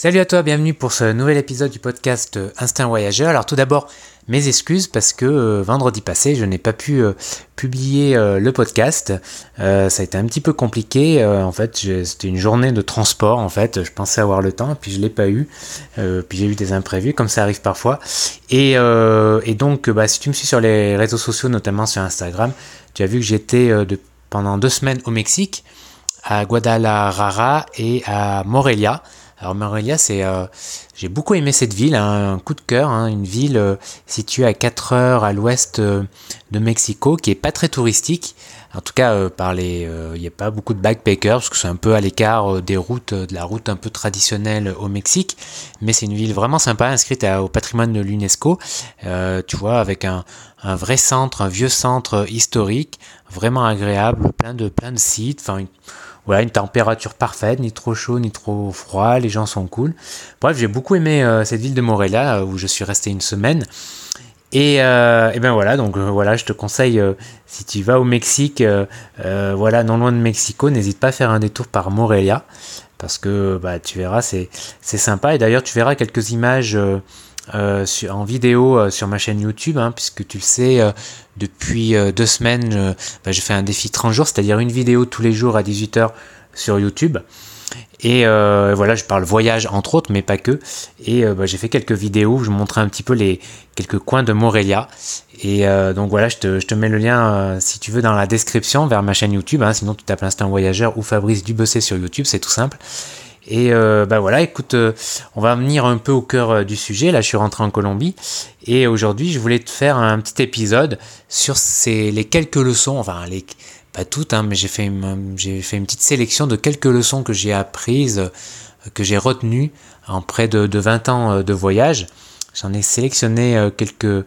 Salut à toi, bienvenue pour ce nouvel épisode du podcast Instinct Voyageur. Alors tout d'abord, mes excuses parce que euh, vendredi passé, je n'ai pas pu euh, publier euh, le podcast. ça a été un petit peu compliqué. en fait, c'était une journée de transport. En fait, je pensais avoir le temps, puis je l'ai pas eu. puis j'ai eu des imprévus, comme ça arrive parfois. Et, donc, bah, si tu me suis sur les réseaux sociaux, notamment sur Instagram, tu as vu que j'étais pendant deux semaines au Mexique, à Guadalajara et à Morelia. Alors Morelia, c'est, euh, j'ai beaucoup aimé cette ville, hein, un coup de cœur, hein, une ville euh, située à 4 heures à l'ouest euh, de Mexico, qui est pas très touristique. En tout cas, par les, il n'y a pas beaucoup de backpackers parce que c'est un peu à l'écart des routes, de la route un peu traditionnelle au Mexique. Mais c'est une ville vraiment sympa, inscrite au patrimoine de l'UNESCO. tu vois, avec un, un, vrai centre, un vieux centre historique, vraiment agréable, plein de plein de sites. Enfin, voilà, une température parfaite, ni trop chaud, ni trop froid, les gens sont cool. Bref, j'ai beaucoup aimé euh, cette ville de Morelia, euh, où je suis resté une semaine. Et, euh, et ben voilà, donc voilà, je te conseille, si tu vas au Mexique, voilà, non loin de Mexico, n'hésite pas à faire un détour par Morelia, parce que bah, tu verras, c'est sympa. Et d'ailleurs, tu verras quelques images euh, en vidéo euh, sur ma chaîne YouTube, hein, puisque tu le sais, euh, depuis deux semaines, bah, je fais un défi 30 jours, c'est-à-dire une vidéo tous les jours à 18h sur YouTube. Et voilà, je parle voyage entre autres, mais pas que. Et bah, j'ai fait quelques vidéos où je montrais un petit peu les quelques coins de Morelia. Et donc voilà, je te, mets le lien si tu veux dans la description vers ma chaîne YouTube. Hein, sinon, tu tapes Instinct Voyageur ou Fabrice Dubessé sur YouTube, c'est tout simple. Et bah voilà, écoute, euh, on va venir un peu au cœur euh, du sujet. Là, je suis rentré en Colombie et aujourd'hui, je voulais te faire un petit épisode sur ces, les quelques leçons, enfin les, pas toutes, hein, mais j'ai fait, une, j'ai fait une petite sélection de quelques leçons que j'ai apprises, que j'ai retenues en près de, de 20 ans de voyage. J'en ai sélectionné quelques,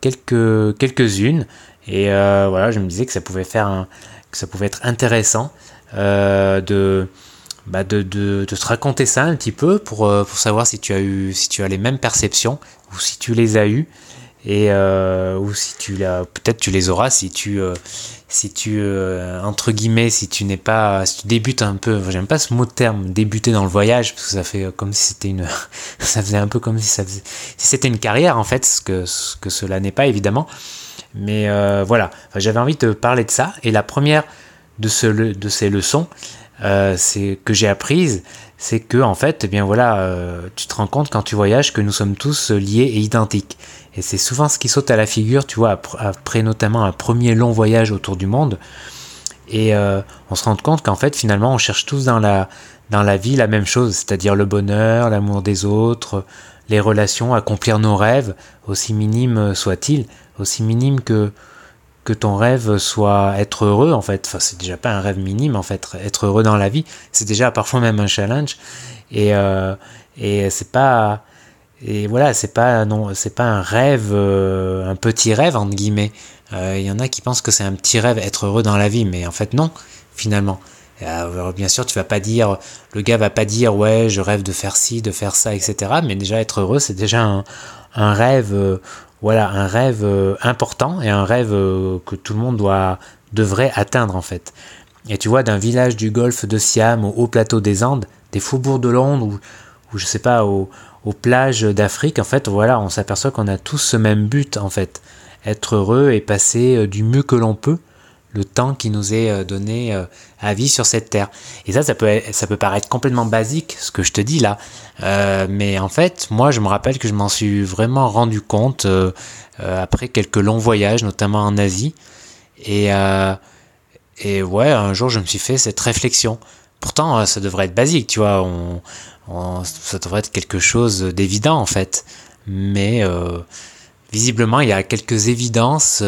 quelques, quelques-unes et voilà, je me disais que ça pouvait faire, un, que ça pouvait être intéressant de bah de, de, te raconter ça un petit peu pour, euh, pour savoir si tu as eu si tu as les mêmes perceptions ou si tu les as eues et euh, ou si tu l'as peut-être tu les auras si tu euh, si tu entre guillemets si tu n'es pas si tu débutes un peu. J'aime pas ce mot de terme débuter dans le voyage parce que ça fait comme si c'était une ça faisait un peu comme si ça c'était une carrière en fait ce que que cela n'est pas évidemment. Mais voilà. J'avais envie de parler de ça. Et la première de ce de ces leçons euh, que j'ai apprise, c'est que en fait, eh bien voilà, euh, tu te rends compte quand tu voyages que nous sommes tous liés et identiques. Et c'est souvent ce qui saute à la figure, tu vois, après notamment un premier long voyage autour du monde. Et euh, on se rend compte qu'en fait, finalement, on cherche tous dans la, dans la vie la même chose, c'est-à-dire le bonheur, l'amour des autres, les relations, accomplir nos rêves, aussi minimes soient-ils, aussi minimes que, que ton rêve soit être heureux en fait. Enfin, c'est déjà pas un rêve minime en fait. Être heureux dans la vie, c'est déjà parfois même un challenge. Et, euh, et c'est pas et voilà, c'est pas non, c'est pas un rêve, euh, un petit rêve entre guillemets. Euh, il y en a qui pensent que c'est un petit rêve être heureux dans la vie, mais en fait non, finalement. Alors, bien sûr, tu vas pas dire, le gars va pas dire ouais, je rêve de faire ci, de faire ça, etc. Mais déjà être heureux, c'est déjà un, un rêve voilà, un rêve euh, important et un rêve euh, que tout le monde doit, devrait atteindre en fait. Et tu vois, d'un village du golfe de Siam au haut plateau des Andes, des faubourgs de Londres ou, ou je sais pas, aux, plages d'Afrique, en fait, voilà, on s'aperçoit qu'on a tous ce même but en fait. Être heureux et passer euh, du mieux que l'on peut le temps qui nous est donné à vie sur cette terre. Et ça, ça peut, ça peut paraître complètement basique, ce que je te dis là. Euh, mais en fait, moi, je me rappelle que je m'en suis vraiment rendu compte euh, euh, après quelques longs voyages, notamment en Asie. Et, et ouais, un jour, je me suis fait cette réflexion. Pourtant, ça devrait être basique, tu vois. On, ça devrait être quelque chose d'évident, en fait. Mais visiblement, il y a quelques évidences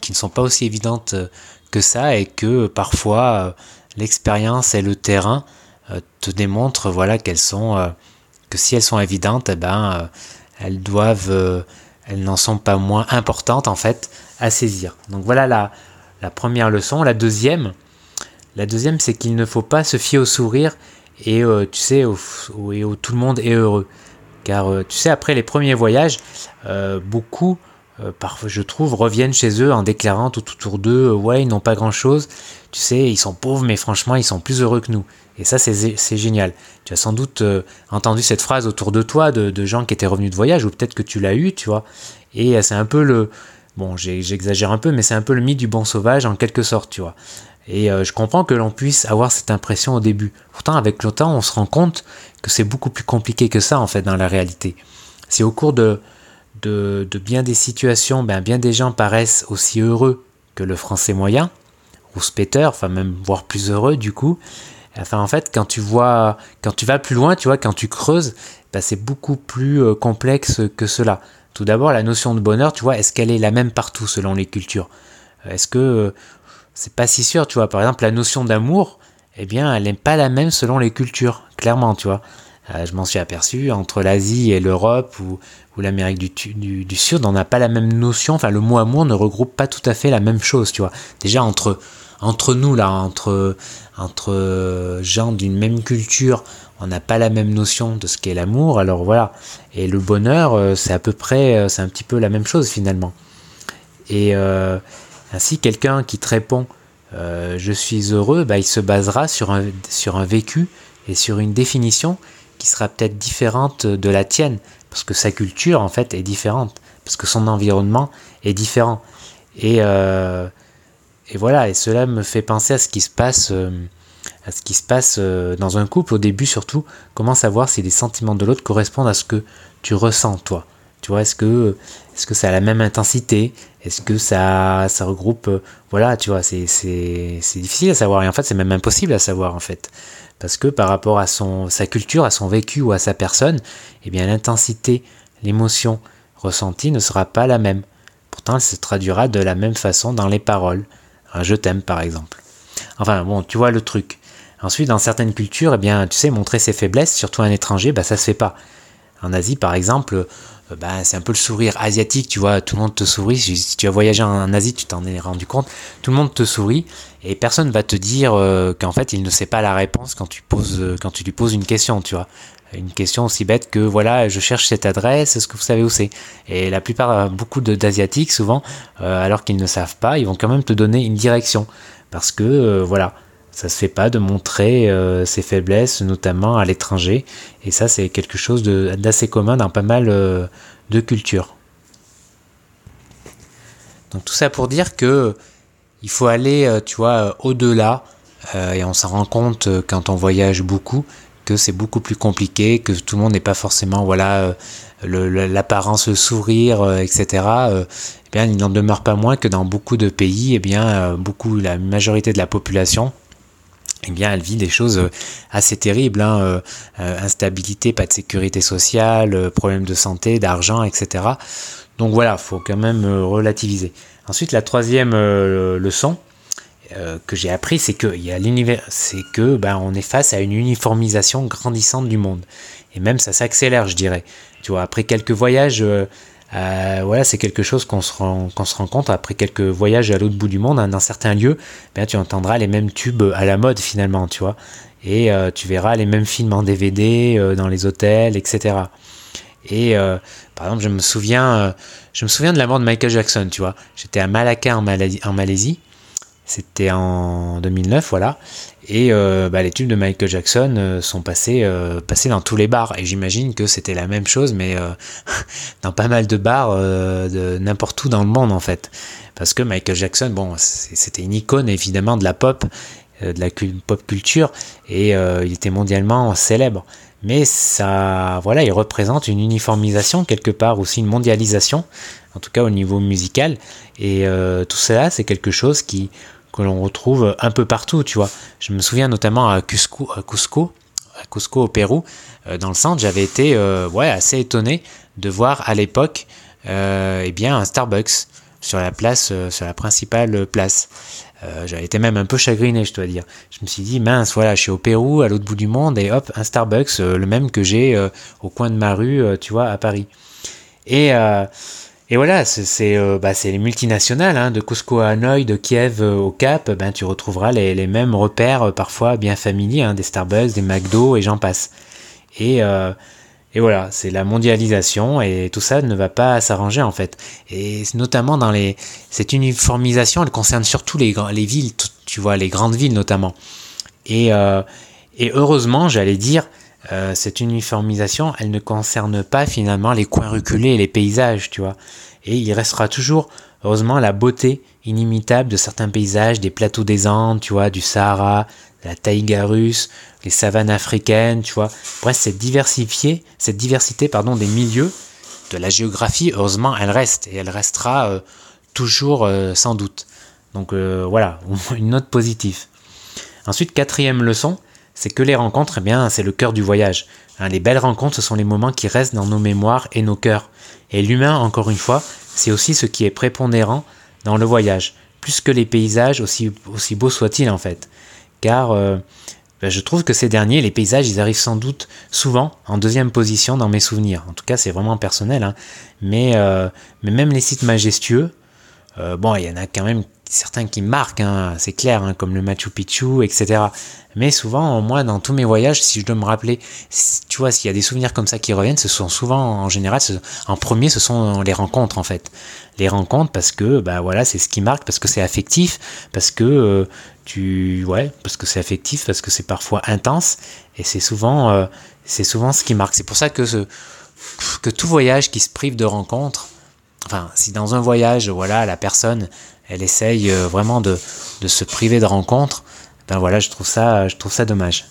qui ne sont pas aussi évidentes que ça et que parfois l'expérience et le terrain te démontrent voilà qu'elles sont que si elles sont évidentes, eh ben, euh, elles doivent, euh, elles n'en sont pas moins importantes en fait à saisir. Donc voilà la, la première leçon. La deuxième, la deuxième, c'est qu'il ne faut pas se fier au sourire et euh, tu sais, au, tout le monde est heureux. Car tu sais, après les premiers voyages, beaucoup parfois, je trouve, reviennent chez eux en déclarant tout autour d'eux, ouais, ils n'ont pas grand-chose, tu sais, ils sont pauvres, mais franchement, ils sont plus heureux que nous. Et ça, c'est génial. Tu as sans doute entendu cette phrase autour de toi de, de, gens qui étaient revenus de voyage, ou peut-être que tu l'as eu, tu vois. Et c'est un peu le, Bon, j'exagère un peu, mais c'est un peu le mythe du bon sauvage en quelque sorte, tu vois. Et euh, je comprends que l'on puisse avoir cette impression au début. Pourtant, avec le temps, on se rend compte que c'est beaucoup plus compliqué que ça, en fait, dans la réalité. Si au cours de, de, bien des situations, ben, bien des gens paraissent aussi heureux que le français moyen, ou Peter, enfin même voire plus heureux du coup, enfin en fait, quand tu vois, quand tu vas plus loin, tu vois, quand tu creuses, ben, c'est beaucoup plus euh, complexe que cela. Tout d'abord, la notion de bonheur, tu vois, est-ce qu'elle est la même partout selon les cultures? Euh, Est-ce que euh, c'est pas si sûr, tu vois? Par exemple, la notion d'amour, eh bien, elle n'est pas la même selon les cultures, clairement, tu vois. Euh, je m'en suis aperçu, entre l'Asie et l'Europe ou, l'Amérique du, Sud, on n'a pas la même notion, enfin, le mot amour ne regroupe pas tout à fait la même chose, tu vois. Déjà, entre, nous, là, entre, gens d'une même culture, on n'a pas la même notion de ce qu'est l'amour, alors voilà. Et le bonheur, euh, c'est à peu près, euh, c'est un petit peu la même chose finalement. Et ainsi, quelqu'un qui te répond je suis heureux, bah, il se basera sur un vécu et sur une définition qui sera peut-être différente de la tienne, parce que sa culture en fait est différente, parce que son environnement est différent. Et, et voilà, et cela me fait penser à ce qui se passe à ce qui se passe euh, dans un couple au début surtout, comment savoir si les sentiments de l'autre correspondent à ce que tu ressens toi? Tu vois, est-ce que, est-ce que ça a la même intensité? Est-ce que ça, ça regroupe... Euh, voilà, tu vois, c'est, difficile à savoir. Et en fait, c'est même impossible à savoir, en fait. Parce que par rapport à son, sa culture, à son vécu ou à sa personne, eh bien, l'intensité, l'émotion ressentie ne sera pas la même. Pourtant, elle se traduira de la même façon dans les paroles. Un je t'aime, par exemple. Enfin, bon, tu vois le truc. Ensuite, dans certaines cultures, eh bien, tu sais, montrer ses faiblesses, surtout à un étranger, bah, ça se fait pas. En Asie, par exemple, bah, c'est un peu le sourire asiatique, tu vois, tout le monde te sourit. Si tu as voyagé en Asie, tu t'en es rendu compte, tout le monde te sourit et personne va te dire euh, qu'en fait, il ne sait pas la réponse quand tu, poses, euh, quand tu lui poses une question, tu vois. Une question aussi bête que voilà, je cherche cette adresse, est-ce que vous savez où c'est? Et la plupart, beaucoup d'Asiatiques, souvent, alors qu'ils ne savent pas, ils vont quand même te donner une direction. Parce que, voilà, ça se fait pas de montrer euh, ses faiblesses, notamment à l'étranger. Et ça, c'est quelque chose d'assez commun dans pas mal euh, de cultures. Donc tout ça pour dire que il faut aller, euh, tu vois, au-delà. et on s'en rend compte quand on voyage beaucoup que c'est beaucoup plus compliqué, que tout le monde n'est pas forcément, voilà, l'apparence, le, sourire, etc. eh bien, il n'en demeure pas moins que dans beaucoup de pays, eh bien, beaucoup, la majorité de la population eh bien, elle vit des choses euh, assez terribles, hein, euh, euh, instabilité, pas de sécurité sociale, problèmes de santé, d'argent, etc. Donc voilà, faut quand même relativiser. Ensuite, la troisième leçon que j'ai appris, c'est que il l'univers, c'est que ben, on est face à une uniformisation grandissante du monde, et même ça s'accélère, je dirais. Tu vois, après quelques voyages euh, voilà, c'est quelque chose qu'on se, rend, se rend compte après quelques voyages à l'autre bout du monde, hein, dans certains lieux, ben, tu entendras les mêmes tubes à la mode finalement, tu vois. Et euh, tu verras les mêmes films en DVD euh, dans les hôtels, etc. Et par exemple, je me souviens, je me souviens de la mort de Michael Jackson, tu vois. J'étais à Malacca en Malaisie c'était en 2009, voilà. Et euh, bah, les tubes de Michael Jackson euh, sont passés, euh, passés dans tous les bars. Et j'imagine que c'était la même chose, mais dans pas mal de bars de n'importe où dans le monde, en fait. Parce que Michael Jackson, bon, c'était une icône évidemment de la pop, de la pop culture, et il était mondialement célèbre. Mais ça, voilà, il représente une uniformisation quelque part, aussi une mondialisation, en tout cas au niveau musical. Et tout cela, c'est quelque chose qui que l'on retrouve un peu partout, tu vois. Je me souviens notamment à Cusco, à Cusco, à Cusco au Pérou, euh, dans le centre, j'avais été euh, ouais, assez étonné de voir à l'époque euh, eh bien, un Starbucks sur la place, sur la principale place. j'avais été même un peu chagriné, je dois dire. Je me suis dit, mince, voilà, je suis au Pérou, à l'autre bout du monde, et hop, un Starbucks, le même que j'ai au coin de ma rue, tu vois, à Paris. Et et voilà, c'est euh, bah, les multinationales, hein, de Cusco à Hanoï, de Kiev euh, au Cap, ben, tu retrouveras les, mêmes repères euh, parfois bien familiers, hein, des Starbucks, des McDo et j'en passe. Et, voilà, c'est la mondialisation et tout ça ne va pas s'arranger en fait. Et notamment dans les, cette uniformisation, elle concerne surtout les, les villes, tu vois, les grandes villes notamment. Et heureusement, j'allais dire, euh, cette uniformisation, elle ne concerne pas finalement les coins reculés et les paysages, tu vois. Et il restera toujours, heureusement, la beauté inimitable de certains paysages, des plateaux des Andes, tu vois, du Sahara, la taïga russe, les savanes africaines, tu vois. Bref, cette diversifiée, cette diversité, pardon, des milieux, de la géographie, heureusement, elle reste et elle restera euh, toujours euh, sans doute. Donc voilà, une note positive. Ensuite, quatrième leçon, c'est que les rencontres, eh bien, c'est le cœur du voyage. Hein, les belles rencontres, ce sont les moments qui restent dans nos mémoires et nos cœurs. Et l'humain, encore une fois, c'est aussi ce qui est prépondérant dans le voyage, plus que les paysages, aussi, beaux soient-ils en fait. Car euh, ben, je trouve que ces derniers, les paysages, ils arrivent sans doute souvent en deuxième position dans mes souvenirs. En tout cas, c'est vraiment personnel. Hein. Mais, euh, mais même les sites majestueux, euh, bon, il y en a quand même certains qui marquent, hein, c'est clair, hein, comme le Machu Picchu, etc. Mais souvent, moi, dans tous mes voyages, si je dois me rappeler, tu vois, s'il y a des souvenirs comme ça qui reviennent, ce sont souvent, en général, en premier, ce sont les rencontres, en fait. Les rencontres, parce que, bah voilà, c'est ce qui marque, parce que c'est affectif, parce que euh, tu, ouais, parce que c'est affectif, parce que c'est parfois intense, et c'est souvent, euh, c'est souvent ce qui marque. C'est pour ça que que tout voyage qui se prive de rencontres, enfin, si dans un voyage, voilà, la personne, elle essaye euh, vraiment de, se priver de rencontres, ben voilà, je trouve ça, je trouve ça dommage.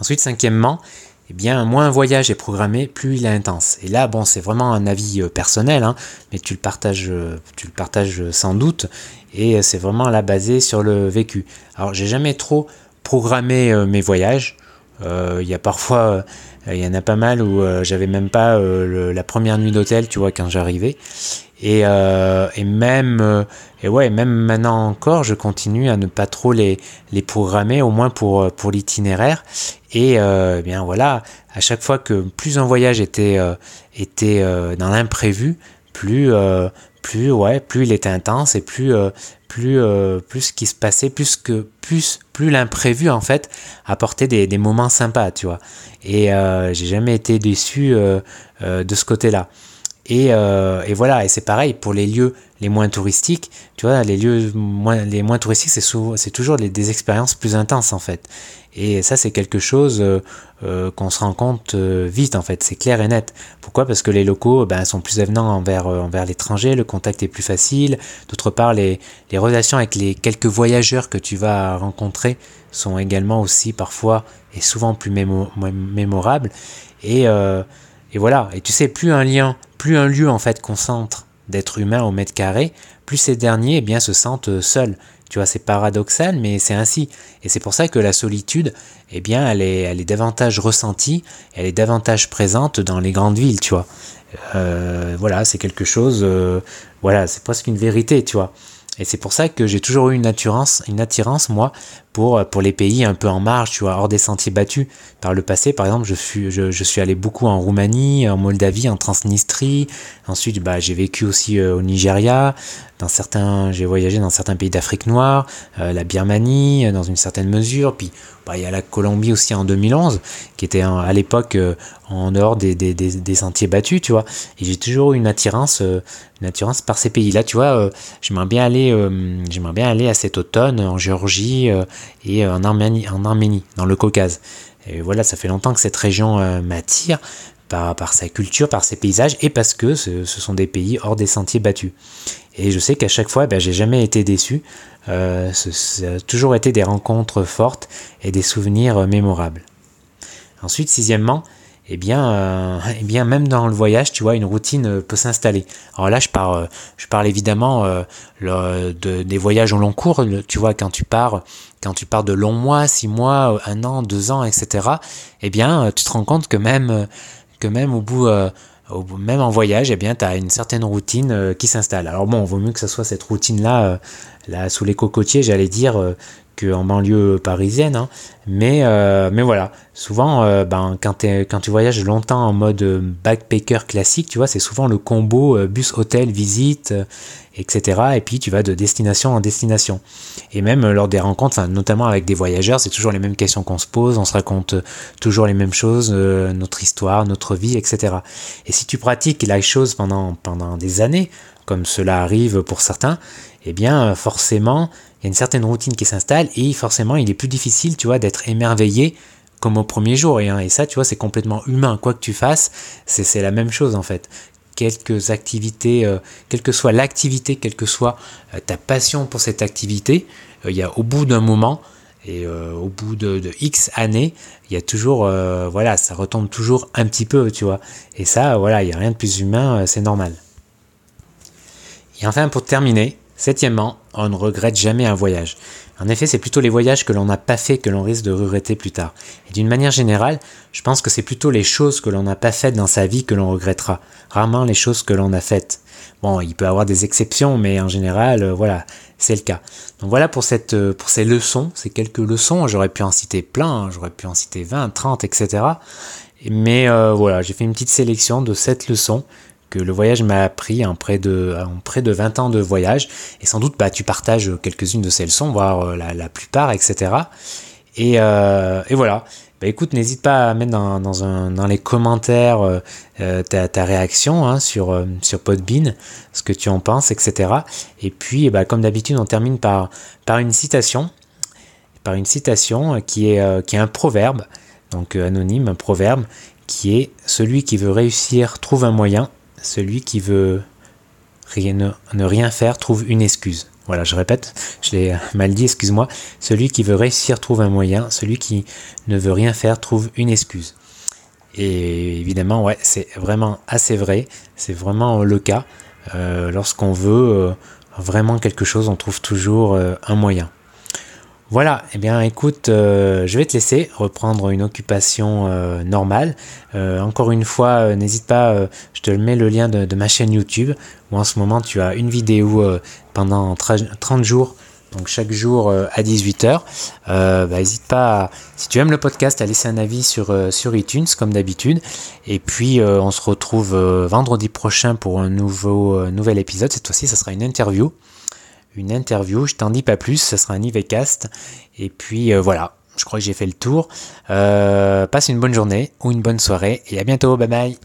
Ensuite, cinquièmement, eh bien, moins un voyage est programmé, plus il est intense. Et là, bon, c'est vraiment un avis euh, personnel, hein, mais tu le partages, euh, tu le partages sans doute, et c'est vraiment là basé sur le vécu. Alors, j'ai jamais trop programmé mes voyages. Il y a parfois, il y en a pas mal où j'avais même pas la première nuit d'hôtel, tu vois, quand j'arrivais. Et, euh, et même euh, et ouais même maintenant encore je continue à ne pas trop les, les programmer au moins pour euh, pour l'itinéraire et euh, eh bien voilà à chaque fois que plus un voyage était euh, était dans l'imprévu plus plus il était intense et plus plus plus ce qui se passait plus que plus plus l'imprévu en fait apportait des, moments sympas tu vois. Et j'ai jamais été déçu de ce côté euh, et, voilà, et c'est pareil pour les lieux les moins touristiques. Tu vois, les lieux moins, les moins touristiques, c'est, c'est toujours des expériences plus intenses en fait. Et ça, c'est quelque chose euh, euh, qu'on se rend compte vite en fait. C'est clair et net. Pourquoi? Parce que les locaux ben, sont plus avenants envers, envers l'étranger, le contact est plus facile. D'autre part, les, les relations avec les quelques voyageurs que tu vas rencontrer sont également aussi parfois et souvent plus mémorables. Et voilà, et tu sais, plus un lien, plus un lieu en fait concentre d'êtres humains au mètre carré, plus ces derniers eh bien, se sentent seuls. Tu vois, c'est paradoxal, mais c'est ainsi. Et c'est pour ça que la solitude, eh bien, elle est, elle est davantage ressentie, elle est davantage présente dans les grandes villes, tu vois. Euh, voilà, c'est quelque chose, euh, voilà, c'est presque une vérité, tu vois. Et c'est pour ça que j'ai toujours eu une attirance, une attirance moi pour, pour les pays un peu en marge, tu vois, hors des sentiers battus. Par le passé, par exemple, je suis, allé beaucoup en Roumanie, en Moldavie, en Transnistrie. Ensuite, bah, j'ai vécu aussi euh, au Nigeria. Dans certains, j'ai voyagé dans certains pays d'Afrique noire, euh, la Birmanie, euh, dans une certaine mesure. Puis, bah, il y a la Colombie aussi en 2011, qui était à l'époque en dehors des, sentiers battus, tu vois. Et j'ai toujours eu une attirance, une attirance par ces pays-là, tu vois. j'aimerais bien aller, j'aimerais bien aller à cet automne en Géorgie et en Arménie, en Arménie, dans le Caucase. Et voilà, ça fait longtemps que cette région euh, m'attire par, sa culture, par ses paysages, et parce que ce, sont des pays hors des sentiers battus. Et je sais qu'à chaque fois, ben, j'ai jamais été déçu. Euh, ça a toujours été des rencontres fortes et des souvenirs euh, mémorables. Ensuite, sixièmement, eh bien, euh, eh bien, même dans le voyage, tu vois, une routine euh, peut s'installer. Alors là, je parle, euh, je parle évidemment de, des voyages au long cours. Tu vois, quand tu pars, quand tu pars de longs mois, six mois, un an, deux ans, etc. Eh bien, tu te rends compte que même, que même au bout, même en voyage, eh bien, tu as une certaine routine qui s'installe. Alors bon, vaut mieux que ce soit cette routine-là, là, sous les cocotiers, j'allais dire qu'en banlieue parisienne. Hein. Mais, euh, mais voilà, souvent, euh, ben, quand, quand, tu voyages longtemps en mode backpacker classique, tu vois, c'est souvent le combo bus, hôtel, visite, etc. Et puis tu vas de destination en destination. Et même lors des rencontres, notamment avec des voyageurs, c'est toujours les mêmes questions qu'on se pose, on se raconte toujours les mêmes choses, notre histoire, notre vie, etc. Et si tu pratiques la chose pendant, pendant des années, comme cela arrive pour certains, eh bien forcément, il y a une certaine routine qui s'installe et forcément, il est plus difficile, tu vois, d'être émerveillé comme au premier jour. Et, hein, ça, tu vois, c'est complètement humain. Quoi que tu fasses, c'est la même chose en fait. Quelques activités, euh, quelle que soit l'activité, quelle que soit euh, ta passion pour cette activité, euh, il y a au bout d'un moment, et au bout de, de, X années, il y a toujours, voilà, ça retombe toujours un petit peu, tu vois. Et ça, voilà, il n'y a rien de plus humain, c'est normal. Et enfin, pour terminer, septièmement, on ne regrette jamais un voyage. En effet, c'est plutôt les voyages que l'on n'a pas fait que l'on risque de regretter plus tard. Et d'une manière générale, je pense que c'est plutôt les choses que l'on n'a pas faites dans sa vie que l'on regrettera. Rarement les choses que l'on a faites. Bon, il peut y avoir des exceptions, mais en général, euh, voilà, c'est le cas. Donc voilà pour, cette, euh, pour ces leçons, ces quelques leçons. J'aurais pu en citer plein, hein. j'aurais pu en citer 20, 30, etc. Mais euh, voilà, j'ai fait une petite sélection de sept leçons que le voyage m'a appris en près, de, près de 20 ans de voyage. Et sans doute, bah, tu partages quelques-unes de ces leçons, voire euh, la, plupart, etc. Euh, et, voilà. Bah, écoute, n'hésite pas à mettre dans, dans, un, dans les commentaires euh, ta, ta, réaction hein, sur, sur Podbean, ce que tu en penses, etc. Et puis, bah, comme d'habitude, on termine par, par une citation, par une citation qui est, qui est un proverbe, donc anonyme, un proverbe, qui est Celui qui veut réussir trouve un moyen, celui qui veut rien, ne, rien faire trouve une excuse. Voilà, je répète, je l'ai mal dit, excuse-moi. Celui qui veut réussir trouve un moyen, celui qui ne veut rien faire trouve une excuse. Et évidemment, ouais, c'est vraiment assez vrai, c'est vraiment le cas. Euh, lorsqu'on veut euh, vraiment quelque chose, on trouve toujours euh, un moyen. Voilà, eh bien écoute, euh, je vais te laisser reprendre une occupation euh, normale. Euh, encore une fois, n'hésite pas, je te mets le lien de, ma chaîne YouTube, où en ce moment tu as une vidéo pendant 30 jours, donc chaque jour à 18h. Bah, n'hésite pas, si tu aimes le podcast, à laisser un avis sur, sur iTunes, comme d'habitude. Et puis on se retrouve vendredi prochain pour un nouveau, nouvel épisode. Cette fois-ci, ça sera une interview une interview. Je t'en dis pas plus, ce sera un IVCast. Et puis euh, voilà, je crois que j'ai fait le tour. Euh, passe une bonne journée ou une bonne soirée et à bientôt. Bye bye.